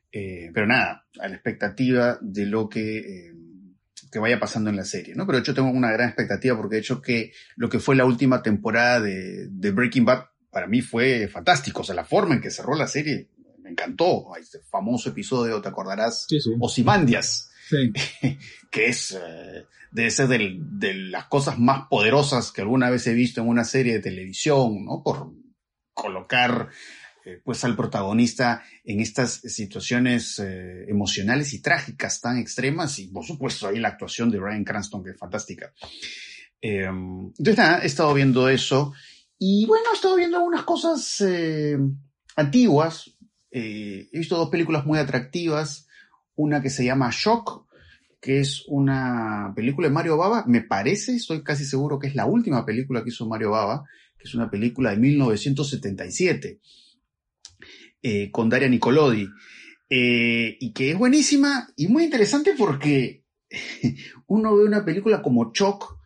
Eh, pero nada, a la expectativa de lo que, que vaya pasando en la serie, ¿no? Pero de hecho tengo una gran expectativa porque de hecho que lo que fue la última temporada de, de Breaking Bad para mí fue fantástico. O sea, la forma en que cerró la serie me encantó. Este famoso episodio, ¿te acordarás? Sí, sí. Osimandias. [LAUGHS] Que es debe ser de las cosas más poderosas que alguna vez he visto en una serie de televisión, ¿no? Por colocar eh, pues al protagonista en estas situaciones eh, emocionales y trágicas tan extremas y por supuesto ahí la actuación de Ryan Cranston que es fantástica. Em, entonces nada, he estado viendo eso y bueno, he estado viendo algunas cosas eh, antiguas. he visto dos películas muy atractivas. Una que se llama Shock, que es una película de Mario Baba, me parece, estoy casi seguro que es la última película que hizo Mario Baba, que es una película de 1977, eh, con Daria Nicolodi, eh, y que es buenísima y muy interesante porque [LAUGHS] uno ve una película como Choc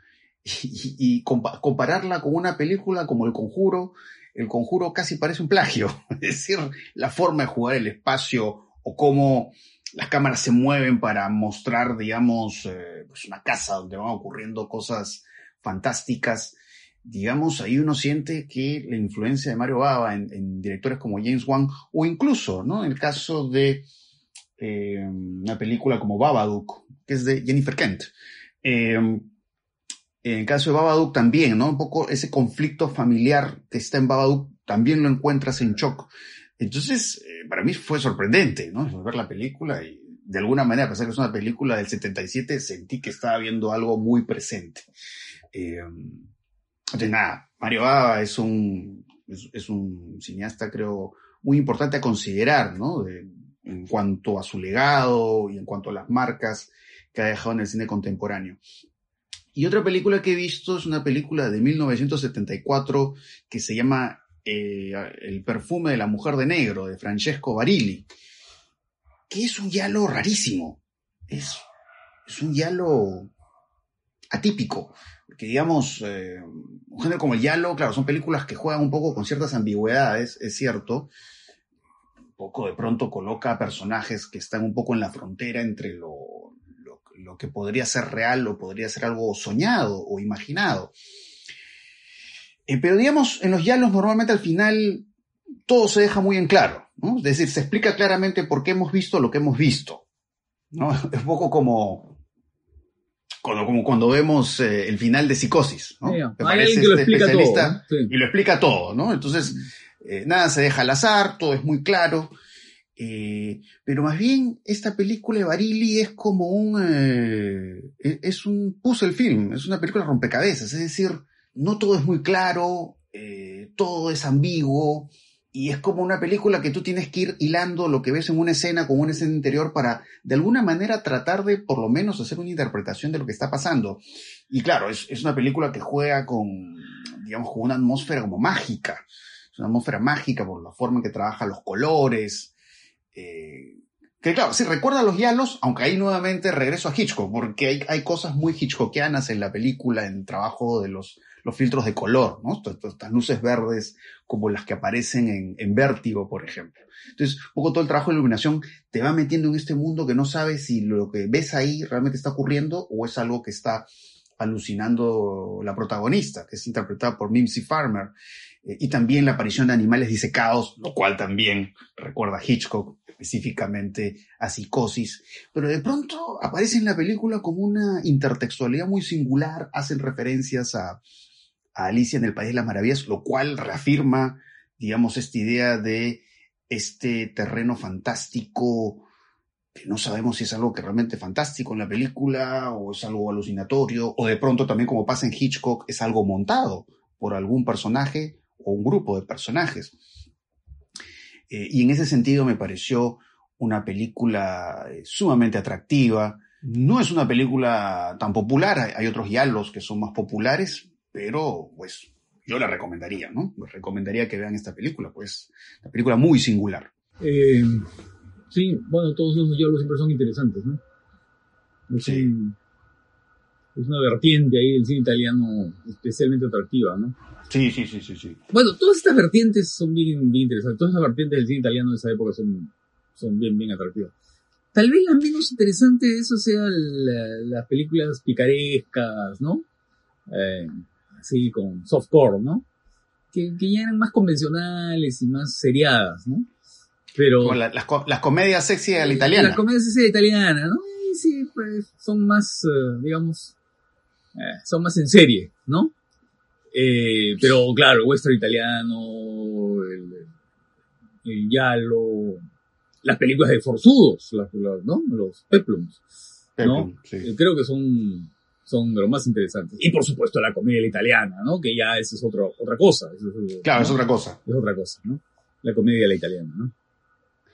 y, compararla con una película como El Conjuro, El Conjuro casi parece un plagio, [LAUGHS] es decir, la forma de jugar el espacio o cómo las cámaras se mueven para mostrar, digamos, eh, pues una casa donde van ocurriendo cosas fantásticas. Digamos, ahí uno siente que la influencia de Mario Baba en, directores como James Wan, o incluso, ¿no? En el caso de eh, una película como Babadook, que es de Jennifer Kent. Eh, en el caso de Babadook también, ¿no? Un poco ese conflicto familiar que está en Babadook también lo encuentras en Choc. Entonces, eh, para mí fue sorprendente, ¿no? Ver la película y de alguna manera, a pesar que es una película del 77, sentí que estaba viendo algo muy presente. Eh, entonces, nada, Mario Baba es un, es, un cineasta, creo, muy importante a considerar, ¿no? en cuanto a su legado y en cuanto a las marcas que ha dejado en el cine contemporáneo. Y otra película que he visto es una película de 1974 que se llama eh, el perfume de la mujer de negro, de Francesco Barilli, que es un yalo rarísimo. Es, es un yalo atípico. Porque, digamos, eh, un género como el yalo, claro, son películas que juegan un poco con ciertas ambigüedades, es cierto. Un poco de pronto coloca personajes que están un poco en la frontera entre lo, lo, lo que podría ser real o podría ser algo soñado o imaginado. Eh, pero digamos, en los yalos normalmente al final todo se deja muy en claro, ¿no? Es decir, se explica claramente por qué hemos visto lo que hemos visto, ¿no? [LAUGHS] Es un poco como, cuando, como cuando vemos eh, el final de Psicosis, ¿no? Hay que lo este explica todo, y lo explica todo, ¿no? Entonces, eh, nada se deja al azar, todo es muy claro. Eh, pero más bien, esta película de Barili es como un. Eh, e-, es un puzzle film, es una película rompecabezas, es decir, no todo es muy claro, eh, todo es ambiguo, y es como una película que tú tienes que ir hilando lo que ves en una escena con una escena interior para, de alguna manera, tratar de, por lo menos, hacer una interpretación de lo que está pasando. Y claro, es, es una película que juega con, digamos, con una atmósfera como mágica. Es una atmósfera mágica por la forma en que trabaja los colores, eh, que claro, si recuerda los Yalos, aunque ahí nuevamente regreso a Hitchcock, porque hay, hay cosas muy Hitchcockianas en la película, en el trabajo de los, los filtros de color, ¿no? Estas luces verdes como las que aparecen en, Vértigo, por ejemplo. Entonces, un poco todo el trabajo de iluminación te va metiendo en este mundo que no sabes si lo que ves ahí realmente está ocurriendo o es algo que está alucinando la protagonista, que es interpretada por Mimsy Farmer. Eh, y también la aparición de animales disecados, lo cual también recuerda a Hitchcock, específicamente a Psicosis, pero de pronto aparece en la película como una intertextualidad muy singular, hacen referencias a, a Alicia en el País de las Maravillas, lo cual reafirma, digamos, esta idea de este terreno fantástico, que no sabemos si es algo que realmente fantástico en la película o es algo alucinatorio, o de pronto también como pasa en Hitchcock, es algo montado por algún personaje o un grupo de personajes. Eh, y en ese sentido me pareció una película eh, sumamente atractiva. No es una película tan popular, hay, otros diálogos que son más populares, pero pues yo la recomendaría, ¿no? Les recomendaría que vean esta película, pues una película muy singular. Eh, sí, bueno, todos esos diálogos siempre son interesantes, ¿no? sí. es una vertiente ahí del cine italiano especialmente atractiva, ¿no? Sí, sí, sí, sí, sí. Bueno, todas estas vertientes son bien, bien interesantes. Todas las vertientes del cine italiano de esa época son, son bien, bien atractivas. Tal vez la menos interesante de eso sea las películas picarescas, ¿no? Eh, así con softcore, ¿no? Que, que, ya eran más convencionales y más seriadas, ¿no? Pero... las, las, comedias sexy a la italiana. Las comedias sexy a la italiana, ¿no? Y sí, pues son más, eh, digamos, eh, son más en serie, ¿no? Eh, pero claro, el western italiano, el, el Yalo, las películas de forzudos, ¿no? Los peplums, ¿no? Creo que son, son de lo más interesantes. Y por supuesto la comedia italiana, ¿no? Que ya esa es otro, otra cosa. claro, es otra cosa. Es otra cosa, ¿no? La comedia la italiana, ¿no?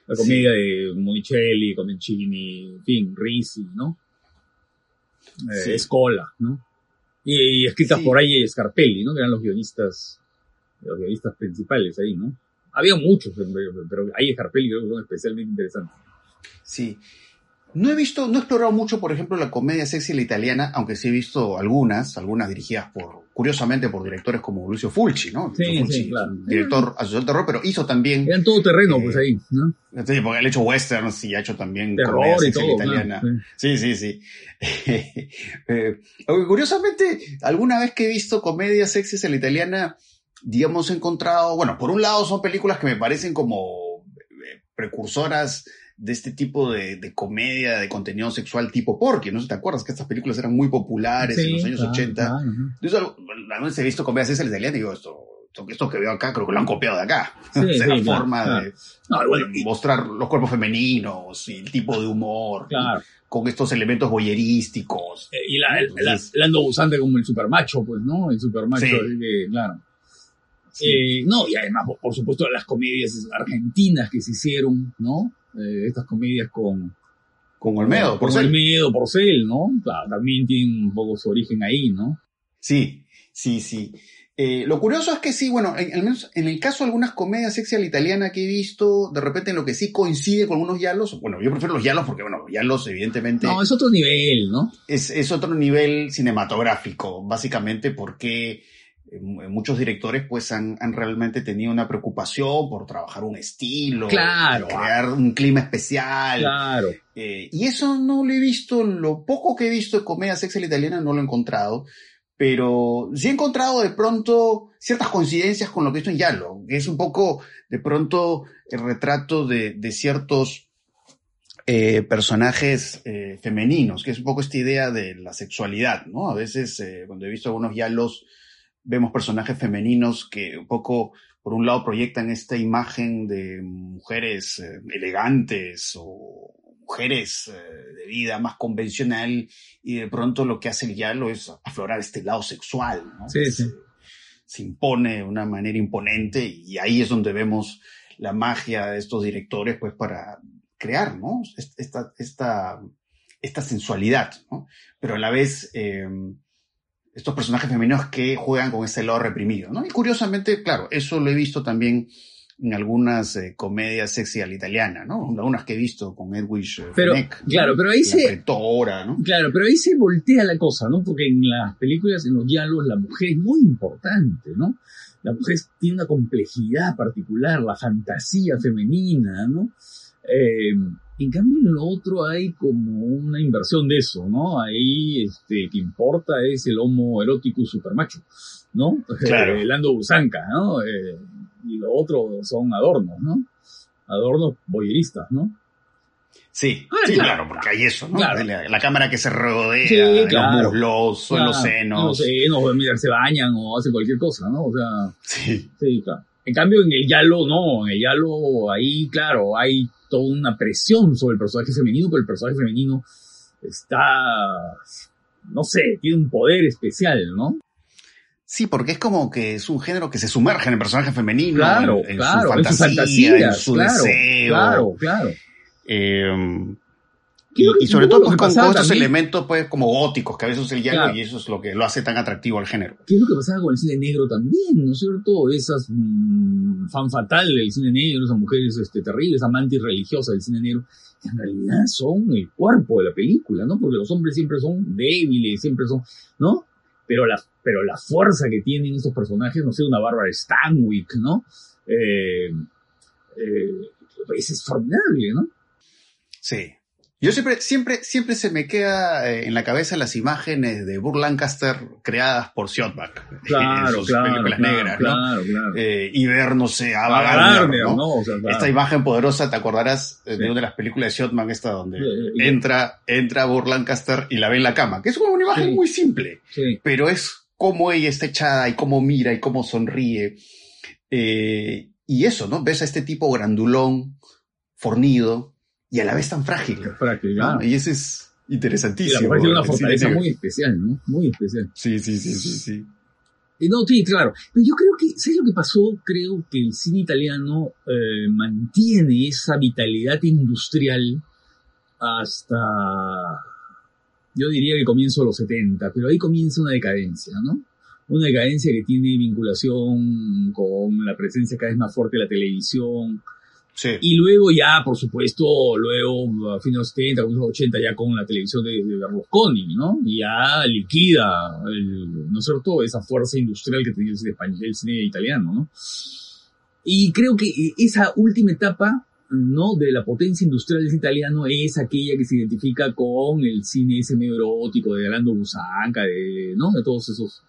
La comedia de Monicelli, Comencini, en fin, Risi, ¿no? Eh, Escola, ¿no? Y, escritas por ahí Scarpelli, ¿no? Que eran los guionistas, los guionistas principales ahí, ¿no? Había muchos, pero ahí Scarpelli creo que son especialmente interesantes. Sí. No he visto, no he explorado mucho, por ejemplo, la comedia sexy la italiana, aunque sí he visto algunas, algunas dirigidas por, curiosamente, por directores como Lucio Fulci, ¿no? Sí, Fulci, sí, claro. Director asociado de terror, pero hizo también. Eran todo terreno, pues eh, ahí, ¿no? Sí, porque él ha hecho westerns y ha hecho también terror comedia y sexy todo, italiana. claro, sí, sí, sí. [LAUGHS] eh, aunque curiosamente, alguna vez que he visto comedia sexy a la italiana, digamos, he encontrado, bueno, por un lado son películas que me parecen como eh, precursoras de este tipo de, de, comedia, de contenido sexual tipo Porky, ¿no? ¿Te acuerdas que estas películas eran muy populares Sí, en los años claro, 80? claro, alguna vez he visto comedias sexy italianas y digo, esto, esto, que veo acá, creo que lo han copiado de acá. [LAUGHS] Sí, la claro, forma de, No, bueno, de y- mostrar los cuerpos femeninos y el tipo de humor, con estos elementos boyerísticos. Eh, Y la, ando usante como el supermacho, pues, ¿no? El supermacho, que, claro. Sí. Eh, no, y además, por supuesto, las comedias argentinas que se hicieron, ¿no? Eh, estas comedias con... con Olmedo, por ser. Olmedo, Porcel, ¿no? Claro, también tienen un poco su origen ahí, ¿no? Sí, sí, sí. Eh, lo curioso es que sí, bueno, en, al menos en el caso de algunas comedias sexy a la italiana que he visto, de repente en lo que sí coincide con algunos yalos, bueno, yo prefiero los yalos porque, bueno, los yalos evidentemente No, es otro nivel, ¿no? es, es otro nivel cinematográfico, básicamente porque muchos directores pues han, han realmente tenido una preocupación por trabajar un estilo, Claro. crear un clima especial, Claro. eh, y eso no lo he visto, lo poco que he visto de comedia la italiana no lo he encontrado, pero sí he encontrado de pronto ciertas coincidencias con lo que he visto en Yalo, que es un poco de pronto el retrato de, ciertos eh, personajes eh, femeninos, que es un poco esta idea de la sexualidad, ¿no? A veces eh, cuando he visto algunos Yalos vemos personajes femeninos que un poco, por un lado, proyectan esta imagen de mujeres elegantes o mujeres eh, de vida más convencional y de pronto lo que hace el Yalo es aflorar este lado sexual, ¿no? Sí, sí. Se, impone de una manera imponente y ahí es donde vemos la magia de estos directores pues para crear, ¿no? Esta, esta, esta sensualidad, ¿no? Pero a la vez em, estos personajes femeninos que juegan con ese lado reprimido, ¿no? Y curiosamente, claro, eso lo he visto también en algunas eh, comedias sexy a la italiana, ¿no? Algunas que he visto con Edwidge pero, Claro, pero ahí se... ¿no? Claro, pero ahí se voltea la cosa, ¿no? Porque en las películas, en los diálogos, la mujer es muy importante, ¿no? La mujer tiene una complejidad particular, la fantasía femenina, ¿no? Eh, en cambio, en lo otro hay como una inversión de eso, ¿no? Ahí, este, que importa es el homo erótico supermacho, ¿no? [LAUGHS] Claro. Lando Busanca, ¿no? Eh, y lo otro son adornos, ¿no? Adornos boyeristas, ¿no? Sí, ah, sí, claro, porque hay eso, ¿no? La, cámara que se rodea, los muslos, los senos. Los senos, mira, se bañan o hacen cualquier cosa, ¿no? O sea. Sí. Sí, claro. En cambio, en el Yalo, no, en el Yalo, ahí, claro, hay toda una presión sobre el personaje femenino, pero el personaje femenino está, no sé, tiene un poder especial, ¿no? Sí, porque es como que es un género que se sumerge en el personaje femenino, claro, en, claro, su fantasía, en su, deseo. Claro, claro. Eh, y, sobre todo pues, con, estos elementos pues como góticos que a veces el llano y eso es lo que lo hace tan atractivo al género. ¿Qué es lo que pasaba con el cine negro también, no es cierto? Esas mm, fan fatal del cine negro, esas mujeres este, terribles, amantes religiosas del cine negro, que en realidad son el cuerpo de la película, ¿no? Porque los hombres siempre son débiles, siempre son, ¿no? pero la, pero la fuerza que tienen estos personajes, no sé, una Bárbara Stanwyck, ¿no? Eh, eh, es formidable, ¿no? Sí. Yo siempre, siempre, siempre se me queda eh, en la cabeza las imágenes de Burr Lancaster creadas por Siotback. Claro, en sus claro, películas negras, ¿no? Claro, claro. Eh, y ver, no sé, a Gardner, ¿no? O sea, Esta imagen poderosa, ¿te acordarás de una de las películas de Siotback esta donde entra, entra Burr Lancaster y la ve en la cama? Que es como una imagen muy simple. Pero es cómo ella está echada y cómo mira y cómo sonríe. Eh, y eso, ¿no? Ves a este tipo grandulón, fornido, y a la vez tan frágil. Frágil, Y eso es interesantísimo. Y la una fortaleza muy especial, ¿no? Muy especial. Sí, sí, sí, sí, sí. no, sí, claro. Pero yo creo que, ¿sabes lo que pasó? Creo que el cine italiano eh, mantiene esa vitalidad industrial hasta, yo diría que comienzo los 70, pero ahí comienza una decadencia, ¿no? Una decadencia que tiene vinculación con la presencia cada vez más fuerte de la televisión, y luego ya, por supuesto, luego a fines de los 70, los 80, ya con la televisión de, de Berlusconi, ¿no? Y ya liquida, ¿no es cierto?, esa fuerza industrial que tenía el cine, el cine italiano, ¿no? Y creo que esa última etapa, ¿no?, de la potencia industrial del italiano es aquella que se identifica con el cine ese medio erótico de Alando Busanca, de, ¿no?, de todos esos...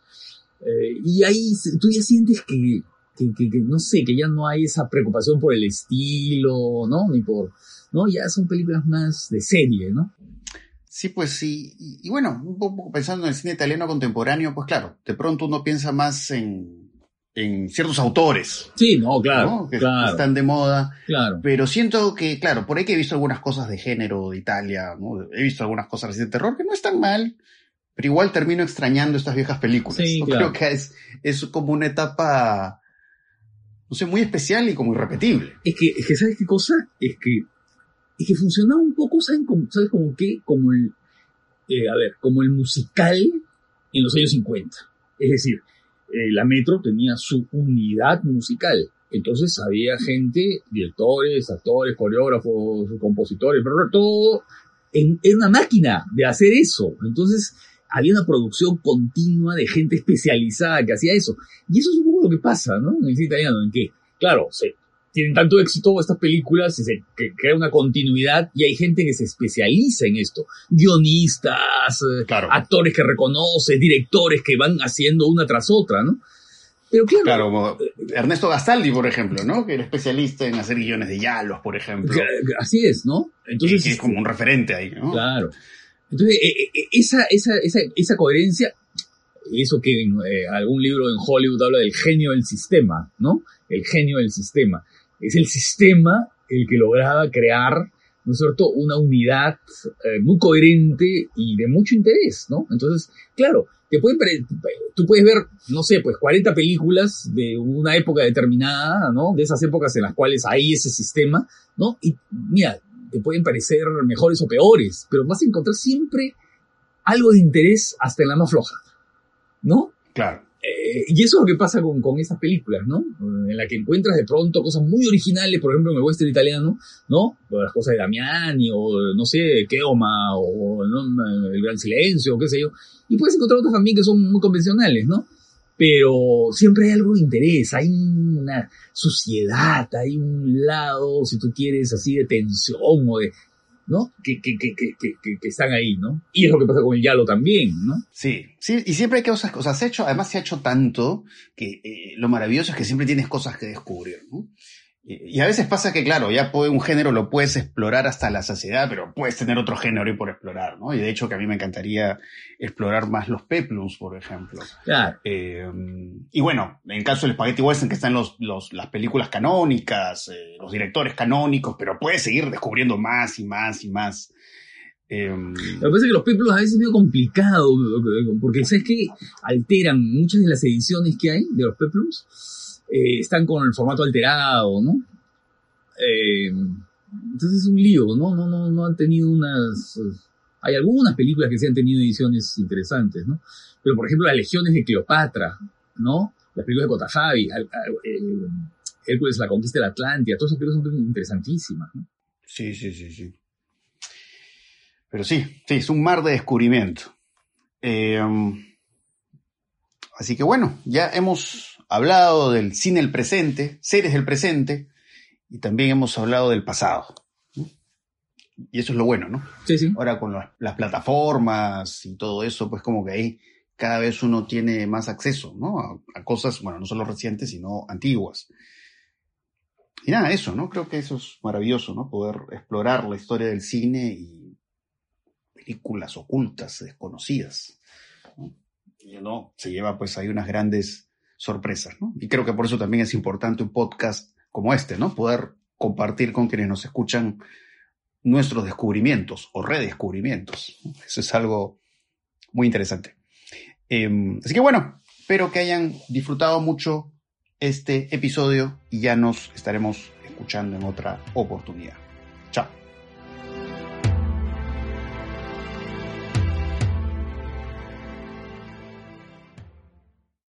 Eh, y ahí tú ya sientes que que, no sé, que ya no hay esa preocupación por el estilo, ¿no? Ni por, ¿no? Ya son películas más de serie, ¿no? Sí, pues sí. Y, bueno, un poco pensando en el cine italiano contemporáneo, pues claro, de pronto uno piensa más en, en ciertos autores. Sí, no, claro, Que claro. están de moda. Claro. Pero siento que, claro, por ahí que he visto algunas cosas de género de Italia, ¿no? He visto algunas cosas de terror que no están mal, pero igual termino extrañando estas viejas películas. Sí, Creo que es, es como una etapa sé, muy especial y como irrepetible. Es que, es que ¿sabes qué cosa? Es que, es que funcionaba un poco, ¿saben cómo, ¿sabes como qué? Como el, eh, a ver, como el musical en los años 50. Es decir, eh, la Metro tenía su unidad musical. Entonces había gente, directores, actores, coreógrafos, compositores, pero todo en una máquina de hacer eso. Entonces, había una producción continua de gente especializada que hacía eso. Y eso es un poco lo que pasa, ¿no? En el cine italiano, en que, claro, se, tienen tanto éxito estas películas y se crea una continuidad y hay gente que se especializa en esto. Guionistas, eh, actores que reconoce, directores que van haciendo una tras otra, ¿no? Pero claro, como Ernesto Gastaldi, por ejemplo, ¿no? Que era especialista en hacer guiones de Yalos, por ejemplo. Así es, ¿no? Entonces, es como un referente ahí, ¿no? Claro. Entonces, eh, eh, esa, esa, esa, esa coherencia, eso que en algún libro en Hollywood habla del genio del sistema, ¿no? El genio del sistema es el sistema el que lograba crear, ¿no es cierto?, una unidad eh, muy coherente y de mucho interés, ¿no? Entonces, claro, te pueden, tú puedes ver, no sé, pues 40 películas de una época determinada, ¿no? De esas épocas en las cuales hay ese sistema, ¿no? Y mira, te pueden parecer mejores o peores, pero vas a encontrar siempre algo de interés hasta en la más floja, ¿no? Claro. Eh, y eso es lo que pasa con, con estas películas, ¿no? En la que encuentras de pronto cosas muy originales, por ejemplo, en el western italiano, ¿no? Las cosas de Damiani, o no sé, Keoma, o El Gran Silencio, o qué sé yo. Y puedes encontrar otras también que son muy convencionales, ¿no? Pero siempre hay algo de interés, hay una suciedad, hay un lado, si tú quieres, así de tensión o de, ¿no? Que, que, que, que, están ahí, ¿no? Y es lo que pasa con el Yalo también, ¿no? Sí, sí, y siempre hay cosas, o sea, se ha hecho, además se ha hecho tanto que eh, lo maravilloso es que siempre tienes cosas que descubrir, ¿no? Y a veces pasa que, claro, ya puede, un género lo puedes explorar hasta la saciedad, pero puedes tener otro género y por explorar, ¿no? Y de hecho que a mí me encantaría explorar más los peplums, por ejemplo. Claro. Eh, y bueno, en el caso del Spaghetti Western, que están los, los, las películas canónicas, eh, los directores canónicos, pero puedes seguir descubriendo más y más y más. Eh, lo que pasa es que los peplums a veces es medio complicado, porque ¿sabes que Alteran muchas de las ediciones que hay de los peplums eh, están con el formato alterado, ¿no? Eh, entonces es un lío, ¿no? No, no, no han tenido unas... Hay algunas películas que sí han tenido ediciones interesantes, ¿no? Pero por ejemplo las legiones de Cleopatra, ¿no? Las películas de Kotajavi, eh, Hércules la conquista de la Atlántida, todas esas películas son interesantísimas, ¿no? Sí, sí, sí, sí. Pero sí, sí, es un mar de descubrimiento. así que bueno, ya hemos hablado del cine del presente, series del presente, y también hemos hablado del pasado. Y eso es lo bueno, ¿no? Sí, sí. Ahora con las, plataformas y todo eso, pues como que ahí cada vez uno tiene más acceso, ¿no? A, cosas, bueno, no solo recientes, sino antiguas. Y nada, eso, ¿no? Creo que eso es maravilloso, ¿no? Poder explorar la historia del cine y películas ocultas, desconocidas. Y uno se lleva pues ahí unas grandes sorpresas, ¿no? Y creo que por eso también es importante un podcast como este, ¿no? Poder compartir con quienes nos escuchan nuestros descubrimientos o redescubrimientos. Eso es algo muy interesante. Em, así que bueno, espero que hayan disfrutado mucho este episodio y ya nos estaremos escuchando en otra oportunidad.